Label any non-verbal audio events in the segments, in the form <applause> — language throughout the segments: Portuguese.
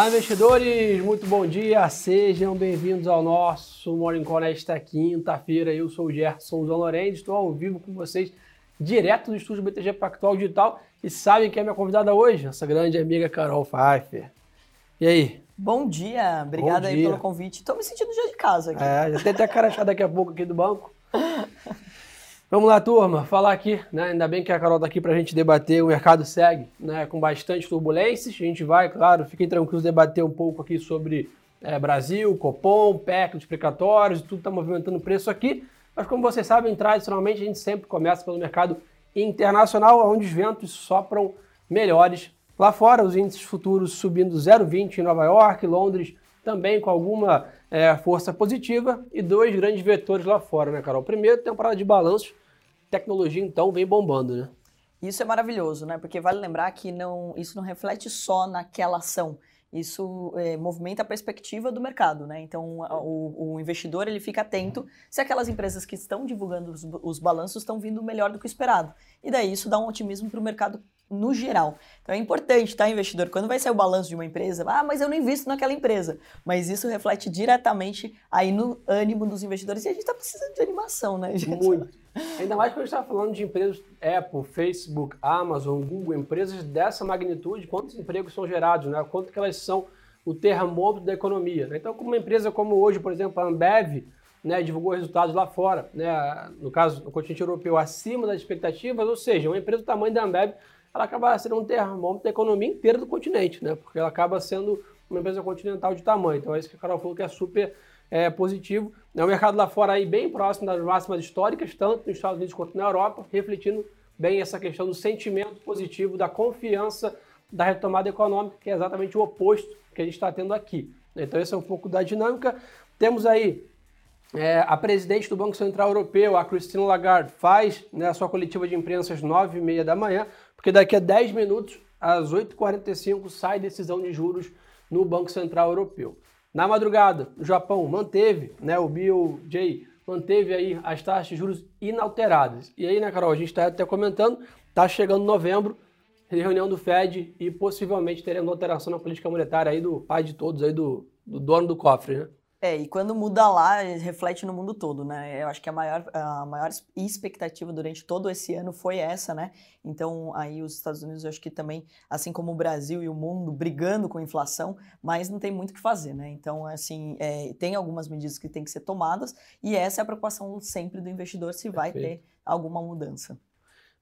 Olá, investidores! Muito bom dia! Sejam bem-vindos ao nosso Morning Call nesta quinta-feira. Eu sou o Gerson Lourenço, estou ao vivo com vocês, direto do estúdio BTG Pactual Digital. E sabem quem é minha convidada hoje? Nossa grande amiga Carol Pfeiffer. E aí? Bom dia, obrigada aí pelo convite. Estou me sentindo já de casa aqui. É, já tem até cara achar daqui a pouco aqui do banco. <laughs> Vamos lá, turma, falar aqui, né? Ainda bem que a Carol está aqui para a gente debater. O mercado segue né, com bastante turbulências. A gente vai, claro, fiquem tranquilos, debater um pouco aqui sobre é, Brasil, Copom, PEC, explicatórios, tudo está movimentando o preço aqui. Mas como vocês sabem, tradicionalmente a gente sempre começa pelo mercado internacional, onde os ventos sopram melhores. Lá fora, os índices futuros subindo 0,20 em Nova York, Londres também com alguma é, força positiva e dois grandes vetores lá fora, né, Carol? Primeiro, temporada de balanços tecnologia então vem bombando, né? Isso é maravilhoso, né? Porque vale lembrar que não, isso não reflete só naquela ação. Isso é, movimenta a perspectiva do mercado, né? Então, o, o, investidor ele fica atento se aquelas empresas que estão divulgando os, os balanços estão vindo melhor do que o esperado. E daí isso dá um otimismo para o mercado no geral. Então é importante, tá, investidor? Quando vai sair o balanço de uma empresa, ah, mas eu não invisto naquela empresa. Mas isso reflete diretamente aí no ânimo dos investidores. E a gente está precisando de animação, né, gente? Muito. Ainda mais quando a gente está falando de empresas Apple, Facebook, Amazon, Google, empresas dessa magnitude, quantos empregos são gerados, né? quanto que elas são o termômetro da economia. Né? Então, como uma empresa como hoje, por exemplo, a Ambev, né, divulgou resultados lá fora, né, no caso, no continente europeu, acima das expectativas, ou seja, uma empresa do tamanho da Ambev, ela acaba sendo um termômetro da economia inteira do continente, né, porque ela acaba sendo uma empresa continental de tamanho. Então, é isso que a Carol falou que é super é, positivo. É o mercado lá fora aí bem próximo das máximas históricas, tanto nos Estados Unidos quanto na Europa, refletindo bem essa questão do sentimento positivo, da confiança da retomada econômica, que é exatamente o oposto que a gente está tendo aqui. Então, esse é um pouco da dinâmica. Temos aí é, a presidente do Banco Central Europeu, a Christine Lagarde, faz né, a sua coletiva de imprensa às 9h30 da manhã, porque daqui a 10 minutos, às 8h45, sai decisão de juros no Banco Central Europeu. Na madrugada, o Japão manteve, né, o BOJ manteve aí as taxas de juros inalteradas. E aí, né, Carol, a gente está até comentando, está chegando novembro, reunião do Fed e possivelmente teremos alteração na política monetária aí do pai de todos, aí do, do dono do cofre, né? É, e quando muda lá, reflete no mundo todo, né? Eu acho que a maior, a maior expectativa durante todo esse ano foi essa, né? Então, aí os Estados Unidos, eu acho que também, assim como o Brasil e o mundo, brigando com a inflação, mas não tem muito o que fazer, né? Então, assim, é, tem algumas medidas que têm que ser tomadas e essa é a preocupação sempre do investidor se vai ter alguma mudança.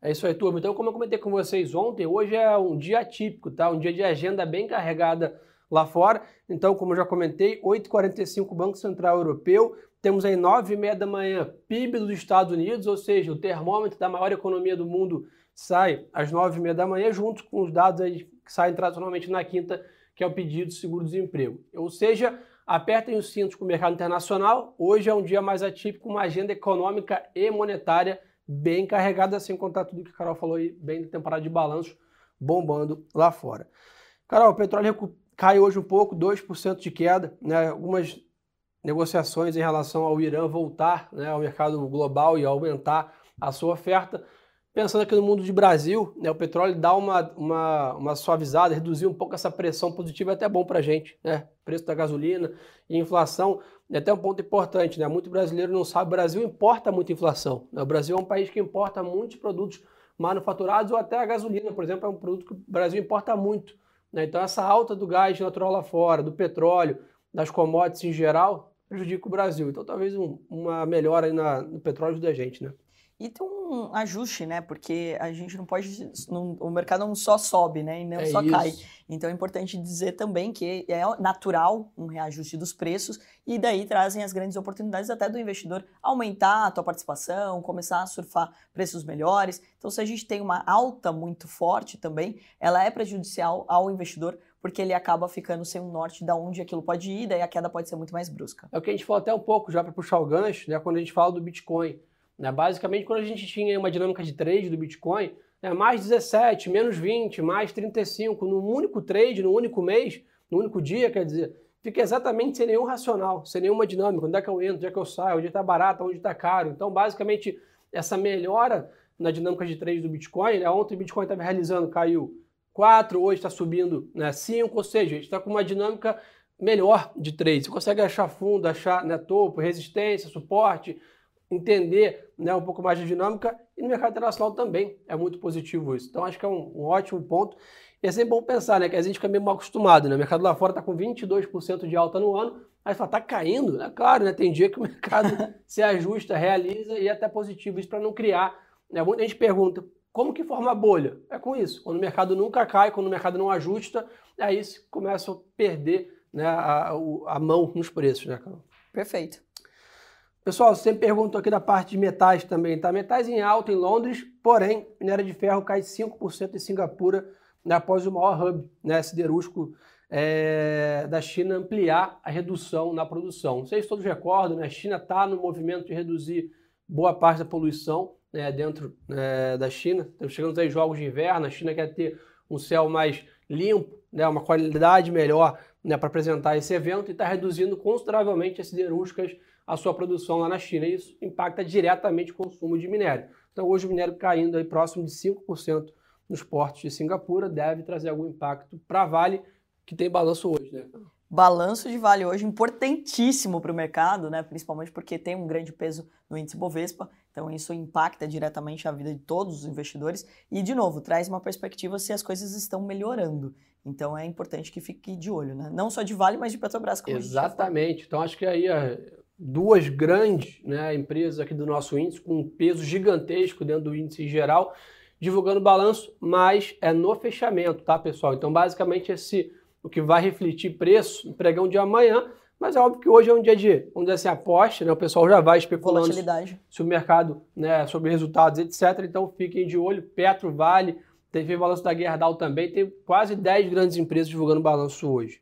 É isso aí, turma. Então, como eu comentei com vocês ontem, hoje é um dia atípico, tá? Um dia de agenda bem carregada lá fora. Então, como eu já comentei, 8h45 Banco Central Europeu, temos aí 9h30 da manhã PIB dos Estados Unidos, ou seja, o termômetro da maior economia do mundo sai às 9h30 da manhã, junto com os dados aí que saem tradicionalmente na quinta, que é o pedido de seguro-desemprego. Ou seja, apertem os cintos com o mercado internacional. Hoje é um dia mais atípico, uma agenda econômica e monetária bem carregada, sem contar tudo que a Carol falou aí, bem da temporada de balanço bombando lá fora. Carol, o petróleo cai hoje um pouco, 2% de queda, né? algumas negociações em relação ao Irã voltar né, ao mercado global e aumentar a sua oferta. Pensando aqui no mundo de Brasil, né, o petróleo dá uma, uma, uma suavizada, reduzir um pouco essa pressão positiva é até bom para a gente. Né? Preço da gasolina e inflação é até um ponto importante. Né? Muito brasileiro não sabe, o Brasil importa muita inflação. Né? O Brasil é um país que importa muitos produtos manufaturados ou até a gasolina, por exemplo, é um produto que o Brasil importa muito. Né? Então, essa alta do gás natural lá fora, do petróleo, das commodities em geral, prejudica o Brasil. Então, talvez um, uma melhora na, no petróleo da gente, né? E tem um ajuste, né? Porque a gente não pode. Não, o mercado não só sobe, né? E não é só isso. cai. Então é importante dizer também que é natural um reajuste dos preços e daí trazem as grandes oportunidades até do investidor aumentar a tua participação, começar a surfar preços melhores. Então, se a gente tem uma alta muito forte também, ela é prejudicial ao investidor porque ele acaba ficando sem um norte de onde aquilo pode ir, daí a queda pode ser muito mais brusca. É o que a gente falou até um pouco já para puxar o gancho, né? Quando a gente fala do Bitcoin. Né? Basicamente, quando a gente tinha uma dinâmica de trade do Bitcoin, né? mais 17, menos 20, mais 35, num único trade, num único mês, num único dia, quer dizer, fica exatamente sem nenhum racional, sem nenhuma dinâmica. Onde é que eu entro, onde é que eu saio, onde está barato, onde está caro. Então, basicamente, essa melhora na dinâmica de trade do Bitcoin, né? ontem o Bitcoin estava realizando, caiu 4, hoje está subindo né, 5, ou seja, a gente está com uma dinâmica melhor de trade. Você consegue achar fundo, achar né, topo, resistência, suporte, entender né, um pouco mais de dinâmica e no mercado internacional também é muito positivo isso. Então acho que é um, um ótimo ponto. E é sempre bom pensar, né? Que a gente fica meio mal acostumado, né? O mercado lá fora está com 22% de alta no ano, aí fala, tá caindo, né? Claro, né? Tem dia que o <laughs> mercado <laughs> se ajusta, realiza e é até positivo isso para não criar. Né? Muita gente pergunta, como que forma a bolha? É com isso. Quando o mercado nunca cai, quando o mercado não ajusta, aí se começa a perder né, a, a mão nos preços, né, Carol? Perfeito. Pessoal, você perguntou aqui da parte de metais também, tá? Metais em alta em Londres, porém, minério de ferro cai 5% em Singapura né, após o maior hub né, siderúrgico é, da China ampliar a redução na produção. Se todos recordam, né, a China está no movimento de reduzir boa parte da poluição né, dentro é, da China. Estamos chegando aí jogos de inverno, a China quer ter um céu mais limpo, né, uma qualidade melhor né, para apresentar esse evento e está reduzindo consideravelmente as siderúrgicas a sua produção lá na China. E isso impacta diretamente o consumo de minério. Então hoje o minério caindo aí próximo de 5% nos portos de Singapura deve trazer algum impacto para a Vale, que tem balanço hoje, né? Balanço de Vale hoje importantíssimo para o mercado, né? principalmente porque tem um grande peso no índice Bovespa, então isso impacta diretamente a vida de todos os investidores e, de novo, traz uma perspectiva se as coisas estão melhorando. Então é importante que fique de olho, né? não só de Vale, mas de Petrobras. Exatamente. Então acho que aí duas grandes né, empresas aqui do nosso índice, com um peso gigantesco dentro do índice em geral, divulgando balanço, mas é no fechamento, tá, pessoal? Então, basicamente, esse o que vai refletir preço pregão de amanhã, mas é óbvio que hoje é um dia de, vamos dizer assim, aposta, né? O pessoal já vai especulando se o mercado, né, sobre resultados, etc. Então, fiquem de olho. Petro, Vale, teve balanço da Gerdau também, tem quase 10 grandes empresas divulgando balanço hoje.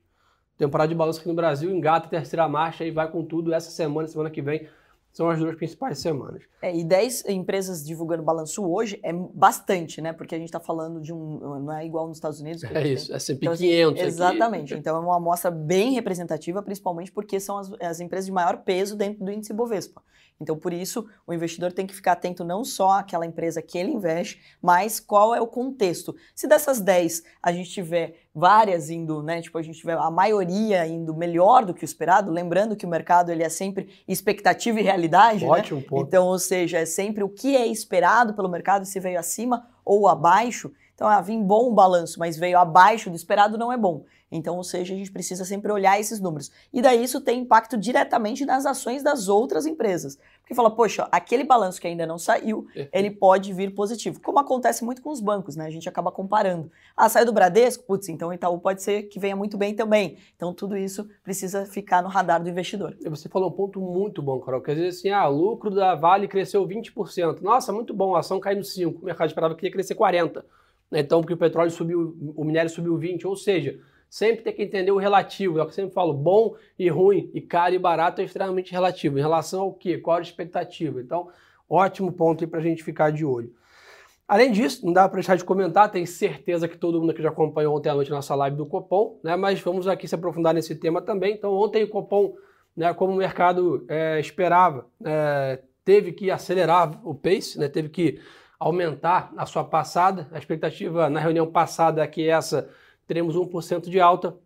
Temporada de balanço aqui no Brasil engata a terceira marcha e vai com tudo essa semana, semana que vem são as duas principais semanas. É, e 10 empresas divulgando balanço hoje é bastante, né? Porque a gente está falando de um. Não é igual nos Estados Unidos. É isso, é sempre então, 500. Assim, exatamente. Aqui. Então é uma amostra bem representativa, principalmente porque são as, as empresas de maior peso dentro do índice Bovespa. Então, por isso, o investidor tem que ficar atento não só àquela empresa que ele investe, mas qual é o contexto. Se dessas 10 a gente tiver várias indo, né, tipo a gente tiver a maioria indo melhor do que o esperado, lembrando que o mercado ele é sempre expectativa e realidade, né? Ótimo, né? Então, ou seja, é sempre o que é esperado pelo mercado, se veio acima ou abaixo. Então, ah, vim bom o balanço, mas veio abaixo do esperado, não é bom. Então, ou seja, a gente precisa sempre olhar esses números. E daí isso tem impacto diretamente nas ações das outras empresas. Porque fala, poxa, aquele balanço que ainda não saiu, ele pode vir positivo. Como acontece muito com os bancos, né? A gente acaba comparando. Ah, saiu do Bradesco? Putz, então Itaú pode ser que venha muito bem também. Então, tudo isso precisa ficar no radar do investidor. Você falou um ponto muito bom, Carol. Quer dizer assim, ah, lucro da Vale cresceu 20%. Nossa, muito bom, a ação caiu 5%. O mercado esperava que ia crescer 40%. Então, porque o petróleo subiu, o minério subiu 20%. Ou seja, sempre tem que entender o relativo. É o que eu sempre falo, bom e ruim, e caro e barato é extremamente relativo. Em relação ao quê? Qual a expectativa? Então, ótimo ponto aí para a gente ficar de olho. Além disso, não dá para deixar de comentar, tenho certeza que todo mundo aqui já acompanhou ontem à noite nossa live do Copom, né? mas vamos aqui se aprofundar nesse tema também. Então, ontem o Copom, né, como o mercado é, esperava, é, teve que acelerar o pace, né, teve que aumentar a sua passada. A expectativa na reunião passada é que essa teremos 1% de alta.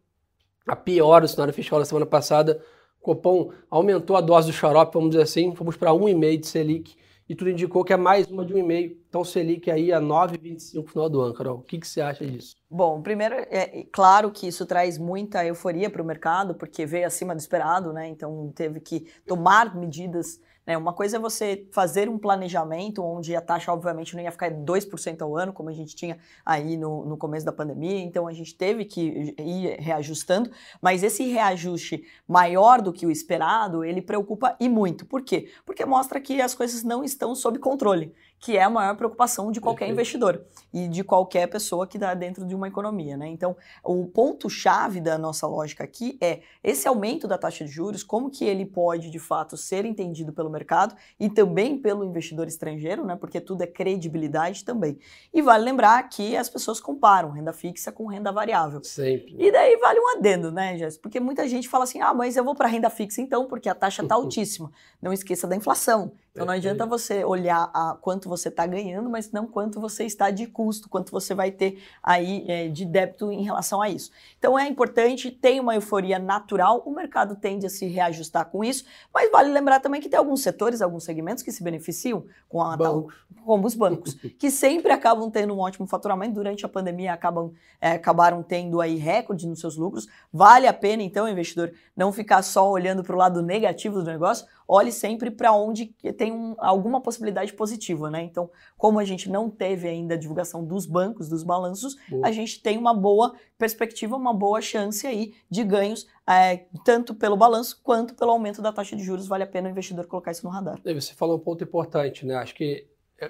A pior do cenário fiscal da semana passada, o Copom aumentou a dose do xarope, vamos dizer assim, fomos para 1,5% de Selic e tudo indicou que é mais uma de 1,5%. Então, Selic aí a 9,25% no final do ano, Carol. O que, que você acha disso? Bom, primeiro, é claro que isso traz muita euforia para o mercado, porque veio acima do esperado, né? Então, teve que tomar medidas né? Uma coisa é você fazer um planejamento onde a taxa, obviamente, não ia ficar 2% ao ano, como a gente tinha aí no, no começo da pandemia, então a gente teve que ir reajustando, mas esse reajuste maior do que o esperado, ele preocupa e muito. Por quê? Porque mostra que as coisas não estão sob controle que é a maior preocupação de qualquer Perfeito. investidor e de qualquer pessoa que está dentro de uma economia. Né? Então, o ponto-chave da nossa lógica aqui é esse aumento da taxa de juros, como que ele pode, de fato, ser entendido pelo mercado e também pelo investidor estrangeiro, né? porque tudo é credibilidade também. E vale lembrar que as pessoas comparam renda fixa com renda variável. Sempre. E daí vale um adendo, né, Jéssica? Porque muita gente fala assim, ah, mas eu vou para renda fixa então, porque a taxa está <laughs> altíssima. Não esqueça da inflação. Então não adianta você olhar a quanto você está ganhando, mas não quanto você está de custo, quanto você vai ter aí é, de débito em relação a isso. Então é importante, tem uma euforia natural, o mercado tende a se reajustar com isso, mas vale lembrar também que tem alguns setores, alguns segmentos que se beneficiam com a tal, como os bancos, <laughs> que sempre acabam tendo um ótimo faturamento durante a pandemia, acabam é, acabaram tendo aí recorde nos seus lucros. Vale a pena então, investidor, não ficar só olhando para o lado negativo do negócio, olhe sempre para onde tem um, alguma possibilidade positiva, né? Então, como a gente não teve ainda a divulgação dos bancos, dos balanços, boa. a gente tem uma boa perspectiva, uma boa chance aí de ganhos, é, tanto pelo balanço quanto pelo aumento da taxa de juros. Vale a pena o investidor colocar isso no radar. Você falou um ponto importante, né? Acho que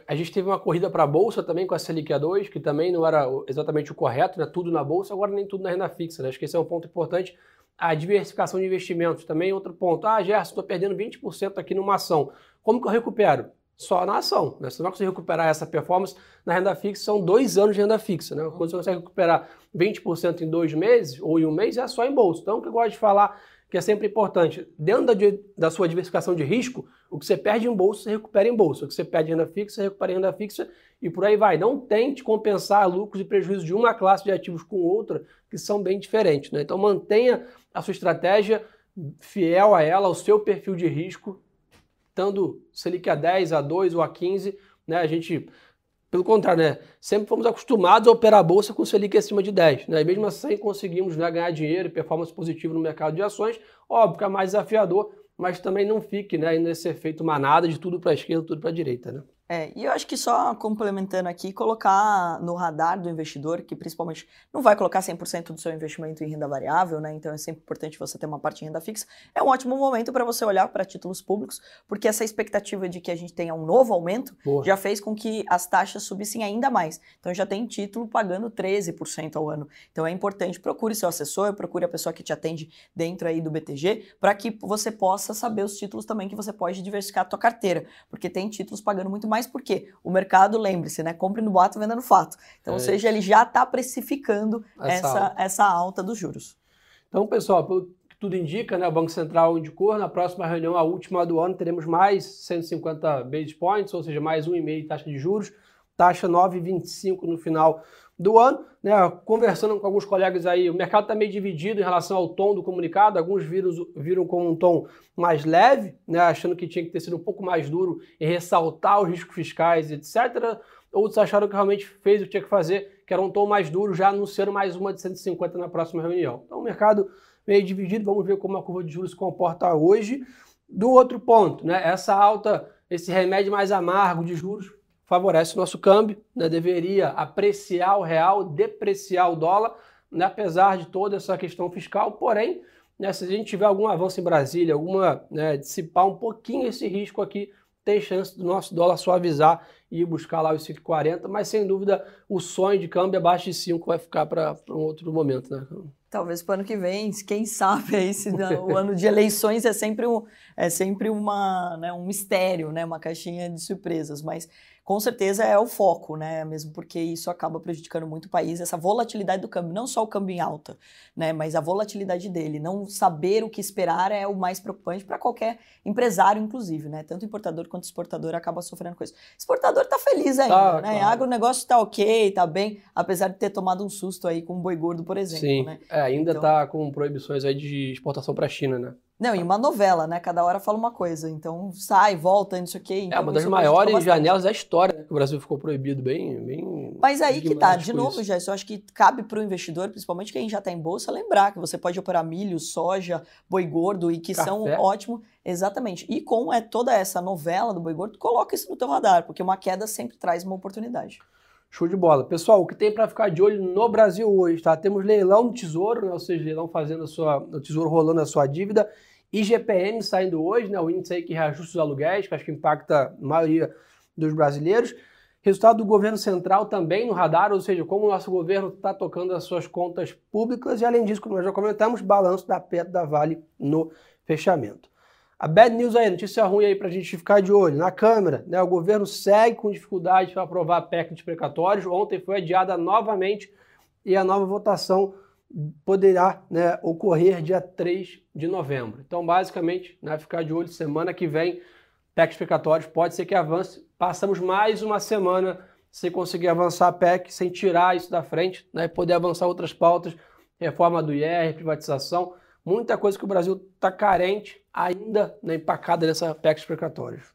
a gente teve uma corrida para a bolsa também com a Selic A2, que também não era exatamente o correto, né? Tudo na bolsa, agora nem tudo na renda fixa. Né? Acho que esse é um ponto importante a diversificação de investimentos também outro ponto. Ah, Gerson, estou perdendo 20% aqui numa ação. Como que eu recupero? Só na ação. Né? Você não vai conseguir recuperar essa performance na renda fixa, são dois anos de renda fixa. Né? Quando você consegue recuperar 20% em dois meses ou em um mês, é só em bolsa. Então, o que eu gosto de falar que é sempre importante, dentro da, da sua diversificação de risco, o que você perde em bolsa, você recupera em bolsa. O que você perde em renda fixa, você recupera em renda fixa e por aí vai. Não tente compensar lucros e prejuízos de uma classe de ativos com outra, que são bem diferentes. Né? Então mantenha a sua estratégia fiel a ela, ao seu perfil de risco, estando Selic a 10, a 2 ou a 15, né? A gente, pelo contrário, né? Sempre fomos acostumados a operar a bolsa com Selic acima de 10, né? E mesmo assim conseguimos né, ganhar dinheiro e performance positiva no mercado de ações. Óbvio que é mais desafiador, mas também não fique né, nesse efeito manada de tudo para a esquerda, tudo para a direita, né? É, e eu acho que só complementando aqui, colocar no radar do investidor, que principalmente não vai colocar 100% do seu investimento em renda variável, né? Então é sempre importante você ter uma parte em renda fixa. É um ótimo momento para você olhar para títulos públicos, porque essa expectativa de que a gente tenha um novo aumento Boa. já fez com que as taxas subissem ainda mais. Então já tem título pagando 13% ao ano. Então é importante, procure seu assessor, procure a pessoa que te atende dentro aí do BTG, para que você possa saber os títulos também que você pode diversificar a tua carteira, porque tem títulos pagando muito mais mais porque o mercado, lembre-se, né? Compre no boato, venda no fato. Então, é ou seja, ele já está precificando essa, essa alta. essa alta dos juros. Então, pessoal, pelo que tudo indica, né, o Banco Central indicou, na próxima reunião, a última do ano, teremos mais 150 base points, ou seja, mais 1,5 taxa de juros, taxa 9,25 no final do ano. Né, conversando com alguns colegas aí, o mercado está meio dividido em relação ao tom do comunicado. Alguns viram, viram como um tom mais leve, né, achando que tinha que ter sido um pouco mais duro em ressaltar os riscos fiscais, etc. Outros acharam que realmente fez o que tinha que fazer, que era um tom mais duro, já anunciando mais uma de 150 na próxima reunião. Então, o mercado meio dividido. Vamos ver como a curva de juros se comporta hoje. Do outro ponto, né, essa alta, esse remédio mais amargo de juros favorece o nosso câmbio, né? deveria apreciar o real, depreciar o dólar, né? apesar de toda essa questão fiscal, porém, né, se a gente tiver algum avanço em Brasília, alguma né, dissipar um pouquinho esse risco aqui, tem chance do nosso dólar suavizar e buscar lá os 5,40, mas sem dúvida o sonho de câmbio abaixo de 5 vai ficar para um outro momento, né? Talvez para o ano que vem, quem sabe aí se o ano de eleições é sempre, um, é sempre uma, né, um mistério, né, uma caixinha de surpresas, mas com certeza é o foco, né? Mesmo porque isso acaba prejudicando muito o país, essa volatilidade do câmbio, não só o câmbio em alta, né? Mas a volatilidade dele, não saber o que esperar é o mais preocupante para qualquer empresário, inclusive, né? Tanto importador quanto exportador acaba sofrendo com isso. Exportador tá feliz ainda, tá, né? Claro. Agronegócio tá ok, tá bem, apesar de ter tomado um susto aí com o boi gordo, por exemplo, Sim. né? É, ainda então... tá com proibições aí de exportação para a China, né? Não, e uma novela, né? Cada hora fala uma coisa. Então sai, volta, não sei o quê. Então, é uma das maiores janelas da história, né? Que o Brasil ficou proibido bem. bem Mas aí que tá, de novo, já, eu acho que cabe para o investidor, principalmente quem já está em bolsa, lembrar que você pode operar milho, soja, boi gordo e que Café. são ótimos. Exatamente. E com é, toda essa novela do boi gordo, coloca isso no teu radar, porque uma queda sempre traz uma oportunidade. Show de bola. Pessoal, o que tem para ficar de olho no Brasil hoje, tá? Temos leilão do tesouro, né? ou seja, leilão fazendo a sua, o tesouro rolando a sua dívida. IGPM saindo hoje, né, o índice aí que reajusta os aluguéis, que acho que impacta a maioria dos brasileiros. Resultado do governo central também no radar, ou seja, como o nosso governo está tocando as suas contas públicas. E além disso, como nós já comentamos, balanço da Petro da Vale no fechamento. A bad news aí, notícia ruim aí para a gente ficar de olho. Na Câmara, né, o governo segue com dificuldade para aprovar a PEC de precatórios. Ontem foi adiada novamente e a nova votação poderá né, ocorrer dia 3 de novembro. Então, basicamente, né, ficar de olho semana que vem PEC explicatórios, pode ser que avance. Passamos mais uma semana sem conseguir avançar a PEC, sem tirar isso da frente, né, poder avançar outras pautas, reforma do IR, privatização, muita coisa que o Brasil está carente ainda na empacada dessa PEC explicatórios.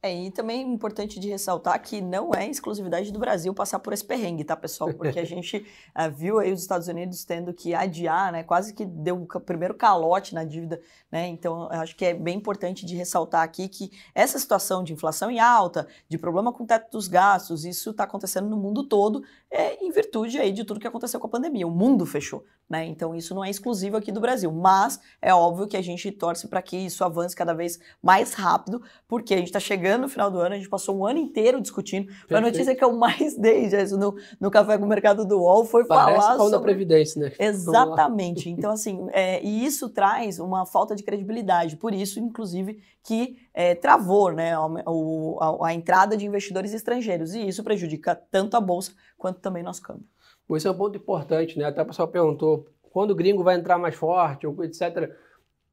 É, e também é importante de ressaltar que não é exclusividade do Brasil passar por esse perrengue, tá, pessoal? Porque a <laughs> gente uh, viu aí os Estados Unidos tendo que adiar, né? Quase que deu o primeiro calote na dívida, né? Então, eu acho que é bem importante de ressaltar aqui que essa situação de inflação em alta, de problema com o teto dos gastos, isso está acontecendo no mundo todo, é, em virtude aí de tudo que aconteceu com a pandemia. O mundo fechou, né? Então, isso não é exclusivo aqui do Brasil. Mas é óbvio que a gente torce para que isso avance cada vez mais rápido, porque a gente está chegando no final do ano, a gente passou um ano inteiro discutindo. Perfeito. A notícia que eu mais dei, já no, no Café com o Mercado do UOL, foi Parece falar sobre... da Previdência, né? Exatamente. Então, assim, é, e isso traz uma falta de credibilidade. Por isso, inclusive, que é, travou né, a, a, a entrada de investidores estrangeiros. E isso prejudica tanto a Bolsa quanto também nosso câmbio. Esse é um ponto importante, né? Até o pessoal perguntou quando o gringo vai entrar mais forte, etc.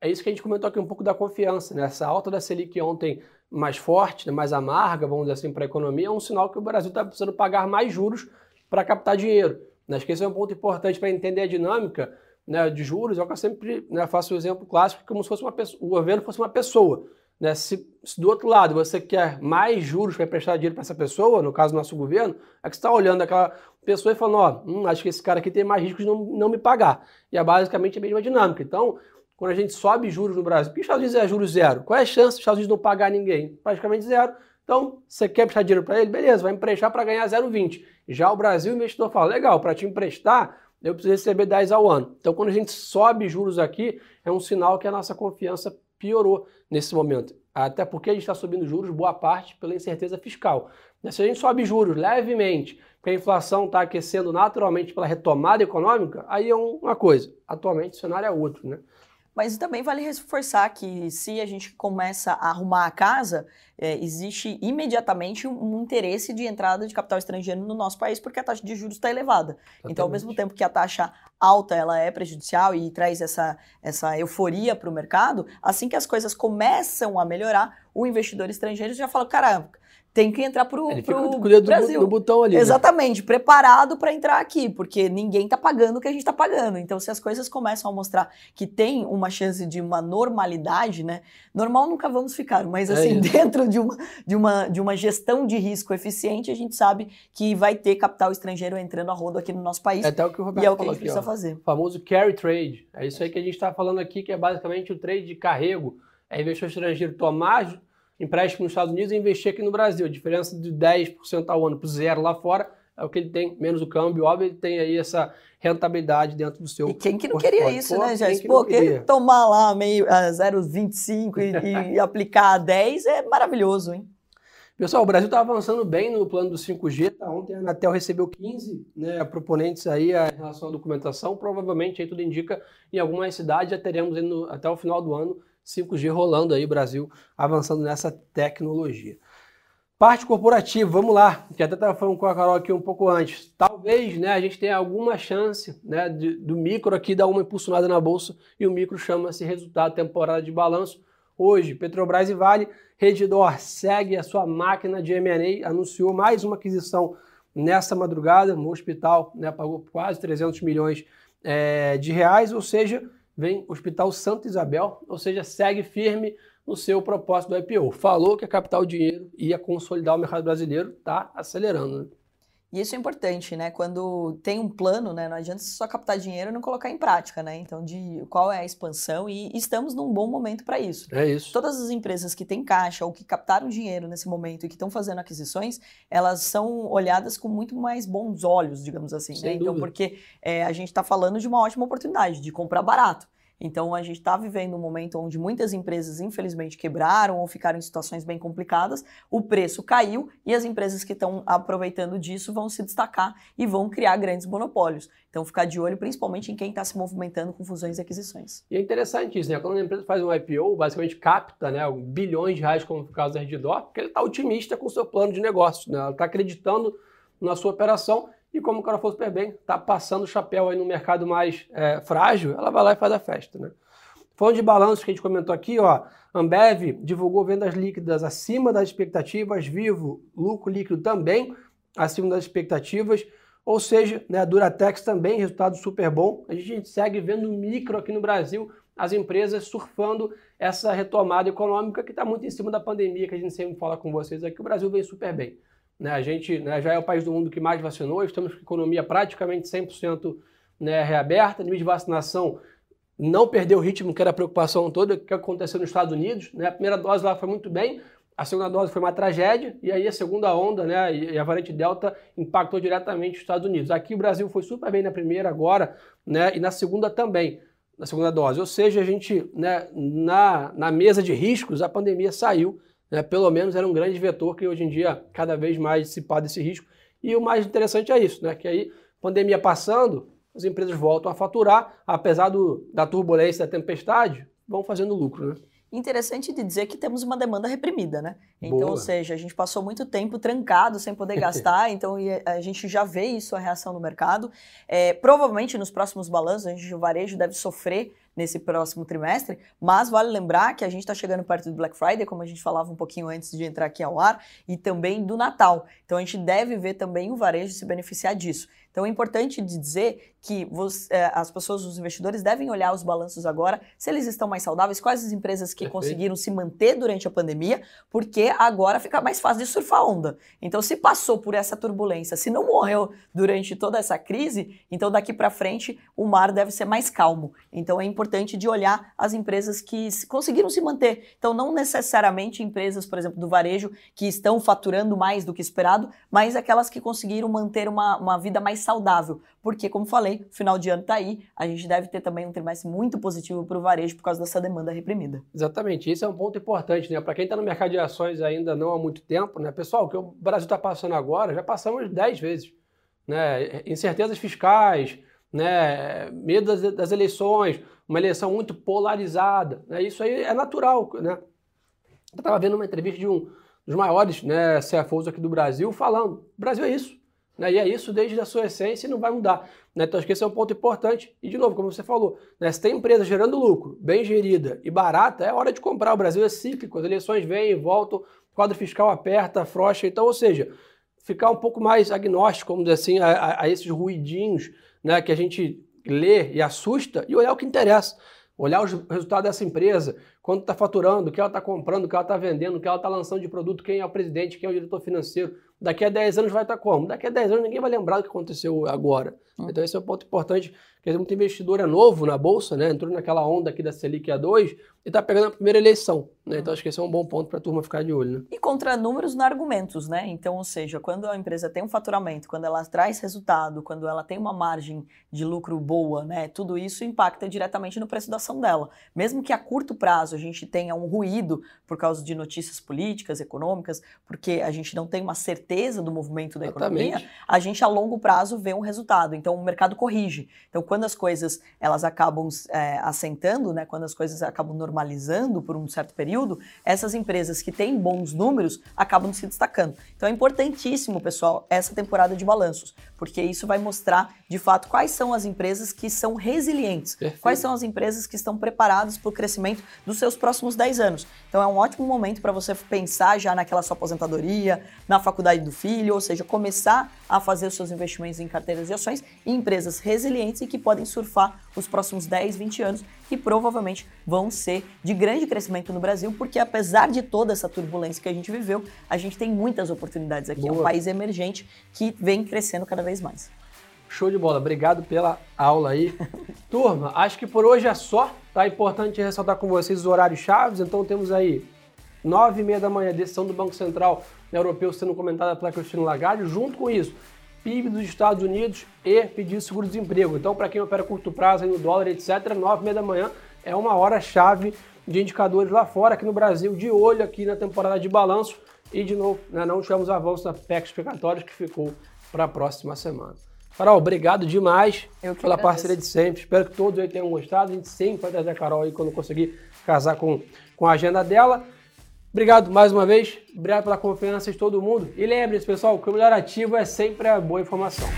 É isso que a gente comentou aqui um pouco da confiança, né? Essa alta da Selic ontem mais forte, né, mais amarga, vamos dizer assim, para a economia, é um sinal que o Brasil está precisando pagar mais juros para captar dinheiro. Né? Acho que esse é um ponto importante para entender a dinâmica né, de juros. É o que eu sempre né, faço o exemplo clássico, como se fosse uma pessoa, o governo fosse uma pessoa. Né? Se, se, do outro lado você quer mais juros para emprestar dinheiro para essa pessoa, no caso do nosso governo, é que você está olhando aquela pessoa e falando, ó, hum, acho que esse cara aqui tem mais riscos de não, não me pagar. E é basicamente a mesma dinâmica. Então, quando a gente sobe juros no Brasil, porque os Estados Unidos é juros zero? Qual é a chance dos Estados Unidos não pagar ninguém? Praticamente zero. Então, você quer prestar dinheiro para ele? Beleza, vai emprestar para ganhar 0,20. Já o Brasil, o investidor fala, legal, para te emprestar, eu preciso receber 10 ao ano. Então, quando a gente sobe juros aqui, é um sinal que a nossa confiança piorou nesse momento. Até porque a gente está subindo juros, boa parte, pela incerteza fiscal. Se a gente sobe juros levemente, porque a inflação está aquecendo naturalmente pela retomada econômica, aí é uma coisa. Atualmente o cenário é outro, né? Mas também vale reforçar que se a gente começa a arrumar a casa, é, existe imediatamente um, um, interesse de entrada de capital estrangeiro no nosso país, porque a taxa de juros está elevada. Exatamente. Então, ao mesmo tempo que a taxa alta ela é prejudicial e traz essa, essa euforia para o mercado, assim que as coisas começam a melhorar, o investidor estrangeiro já fala, cara, tem que entrar pro, Ele pro fica Brasil. No, botão ali. Né? Exatamente, né? preparado para entrar aqui, porque ninguém está pagando o que a gente está pagando. Então, se as coisas começam a mostrar que tem uma chance de uma normalidade, né? Normal nunca vamos ficar, mas é assim, é <laughs> dentro de uma, de, uma, de uma gestão de risco eficiente, a gente sabe que vai ter capital estrangeiro entrando a rodo aqui no nosso país. É até o que o Roberto e é o que a gente precisa fazer. O famoso carry trade. É isso aí que a gente está falando aqui, que é basicamente o trade de carrego. É investidor estrangeiro tomar empréstimo nos Estados Unidos e investir aqui no Brasil. A diferença de 10% ao ano para zero lá fora é o que ele tem, menos o câmbio, óbvio, ele tem aí essa rentabilidade dentro do seu. E quem que não queria isso, Pô, né, Jéssica? Pô, que tomar lá meio a 0,25 e, e <laughs> aplicar a 10 é maravilhoso, hein? Pessoal, o Brasil está avançando bem no plano do 5G. Tá? Ontem a Anatel recebeu 15 né, proponentes aí em relação à documentação. Provavelmente, aí tudo indica, em algumas cidades já teremos no, até o final do ano 5G rolando aí, Brasil avançando nessa tecnologia. Parte corporativa, vamos lá, que até estava falando com a Carol aqui um pouco antes. Talvez né, a gente tenha alguma chance né, de, do micro aqui dar uma impulsionada na bolsa e o micro chama-se resultado temporada de balanço. Hoje, Petrobras e Vale, Redidor segue a sua máquina de M&A, anunciou mais uma aquisição nessa madrugada no hospital, né, pagou quase 300 milhões é, de reais, ou seja, vem Hospital Santa Isabel, ou seja, segue firme no seu propósito do IPO. Falou que a capital dinheiro ia consolidar o mercado brasileiro, está acelerando. Né? E isso é importante, né? Quando tem um plano, né? Não adianta só captar dinheiro e não colocar em prática, né? Então, de qual é a expansão e estamos num bom momento para isso. É isso. Todas as empresas que têm caixa ou que captaram dinheiro nesse momento e que estão fazendo aquisições, elas são olhadas com muito mais bons olhos, digamos assim, Sem né? Então, porque é, a gente está falando de uma ótima oportunidade de comprar barato. Então a gente está vivendo um momento onde muitas empresas, infelizmente, quebraram ou ficaram em situações bem complicadas, o preço caiu e as empresas que estão aproveitando disso vão se destacar e vão criar grandes monopólios. Então ficar de olho principalmente em quem está se movimentando com fusões e aquisições. E é interessante isso, né? Quando uma empresa faz um IPO, basicamente capta né, bilhões de reais, como no caso da Redditor, porque ele está otimista com o seu plano de negócio, né? ela está acreditando na sua operação e como o cara for super bem, está passando o chapéu aí no mercado mais é, frágil, ela vai lá e faz a festa, né? Falando de balanço que a gente comentou aqui, ó, Ambev divulgou vendas líquidas acima das expectativas, Vivo, lucro líquido também acima das expectativas, ou seja, né, a Duratex também resultado super bom. A gente segue vendo micro aqui no Brasil as empresas surfando essa retomada econômica que está muito em cima da pandemia, que a gente sempre fala com vocês aqui. O Brasil veio super bem. Né? A gente né, já é o país do mundo que mais vacinou, estamos com a economia praticamente 100% né, reaberta, nível de vacinação não perdeu o ritmo, que era a preocupação toda, que aconteceu nos Estados Unidos. Né? A primeira dose lá foi muito bem, a segunda dose foi uma tragédia, e aí a segunda onda, né, e a variante Delta impactou diretamente os Estados Unidos. Aqui o Brasil foi super bem na primeira agora, né, e na segunda também, na segunda dose. Ou seja, a gente, né, na, na mesa de riscos, a pandemia saiu, né, pelo menos era um grande vetor que hoje em dia cada vez mais dissipado esse risco. E o mais interessante é isso, né, que aí, pandemia passando, as empresas voltam a faturar, apesar do, da turbulência, da tempestade, vão fazendo lucro, né? Interessante de dizer que temos uma demanda reprimida, né? Então, Boa. ou seja, a gente passou muito tempo trancado sem poder gastar, <laughs> então a gente já vê isso, a reação no mercado. É, provavelmente nos próximos balanços, a gente, o varejo deve sofrer nesse próximo trimestre, mas vale lembrar que a gente está chegando perto do Black Friday, como a gente falava um pouquinho antes de entrar aqui ao ar, e também do Natal. Então a gente deve ver também o varejo se beneficiar disso. Então é importante dizer que você, é, as pessoas, os investidores, devem olhar os balanços agora, se eles estão mais saudáveis, quais as empresas que Perfeito. conseguiram se manter durante a pandemia, porque agora fica mais fácil de surfar onda. Então, se passou por essa turbulência, se não morreu durante toda essa crise, então daqui para frente o mar deve ser mais calmo. Então é importante de olhar as empresas que conseguiram se manter. Então, não necessariamente empresas, por exemplo, do varejo, que estão faturando mais do que esperado, mas aquelas que conseguiram manter uma, uma vida mais saudável. Porque, como falei, final de ano está aí, a gente deve ter também um trimestre muito positivo para o varejo por causa dessa demanda reprimida. Exatamente, isso é um ponto importante, né? Para quem está no mercado de ações ainda não há muito tempo, né? Pessoal, o que o Brasil está passando agora, já passamos 10 vezes. Né? Incertezas fiscais, né? medo das, das eleições, uma eleição muito polarizada. Né? Isso aí é natural. Né? Eu estava vendo uma entrevista de um dos maiores né, CFOs aqui do Brasil falando: o Brasil é isso. Né? E é isso desde a sua essência e não vai mudar. Né? Então acho que esse é um ponto importante. E de novo, como você falou, né? se tem empresa gerando lucro, bem gerida e barata, é hora de comprar. O Brasil é cíclico, as eleições vêm e voltam, quadro fiscal aperta, afrouxa. Então, ou seja, ficar um pouco mais agnóstico, vamos dizer assim, a, a, a esses ruidinhos né, que a gente lê e assusta e olhar o que interessa olhar os resultados dessa empresa, quanto está faturando, o que ela está comprando, o que ela está vendendo, o que ela está lançando de produto, quem é o presidente, quem é o diretor financeiro. Daqui a 10 anos vai estar tá como? Daqui a 10 anos ninguém vai lembrar do que aconteceu agora. Hum. Então esse é um ponto importante, porque muito investidor é novo na Bolsa, né? entrou naquela onda aqui da Selic A2 e está pegando a primeira eleição. Né? Então acho que esse é um bom ponto para a turma ficar de olho. Né? E contra números não argumentos, né? Então, ou seja, quando a empresa tem um faturamento, quando ela traz resultado, quando ela tem uma margem de lucro boa, né? Tudo isso impacta diretamente no preço da ação dela. Mesmo que a curto prazo a gente tenha um ruído por causa de notícias políticas, econômicas, porque a gente não tem uma certeza do movimento da Exatamente. economia, a gente a longo prazo vê um resultado. Então o mercado corrige. Então quando as coisas elas acabam é, assentando, né? Quando as coisas acabam normalizando por um certo período, essas empresas que têm bons números acabam se destacando. Então é importantíssimo, pessoal, essa temporada de balanços, porque isso vai mostrar de fato quais são as empresas que são resilientes, Perfeito. quais são as empresas que estão preparadas para o crescimento dos seus próximos 10 anos. Então é um ótimo momento para você pensar já naquela sua aposentadoria, na faculdade do filho, ou seja, começar a fazer os seus investimentos em carteiras de ações em empresas resilientes e que podem surfar os próximos 10, 20 anos que provavelmente vão ser de grande crescimento no Brasil, porque apesar de toda essa turbulência que a gente viveu, a gente tem muitas oportunidades aqui. Boa. É um país emergente que vem crescendo cada vez mais. Show de bola, obrigado pela aula aí. Turma, acho que por hoje é só. Tá importante ressaltar com vocês os horários chaves, então temos aí nove e meia da manhã, decisão do Banco Central Europeu sendo comentada pela Cristina Lagarde. Junto com isso, PIB dos Estados Unidos e pedido de seguro-desemprego. Então, para quem opera curto prazo aí no dólar, etc., nove e meia da manhã é uma hora chave de indicadores lá fora, aqui no Brasil, de olho aqui na temporada de balanço. E, de novo, né, não tivemos avanço na PEC explicatórios, que ficou para a próxima semana. Carol, obrigado demais pela agradeço. parceria de sempre. Espero que todos aí tenham gostado. A gente sempre vai trazer a Carol aí quando conseguir casar com, com a agenda dela. Obrigado mais uma vez. Obrigado pela confiança de todo mundo. E lembre-se, pessoal, que o melhor ativo é sempre a boa informação.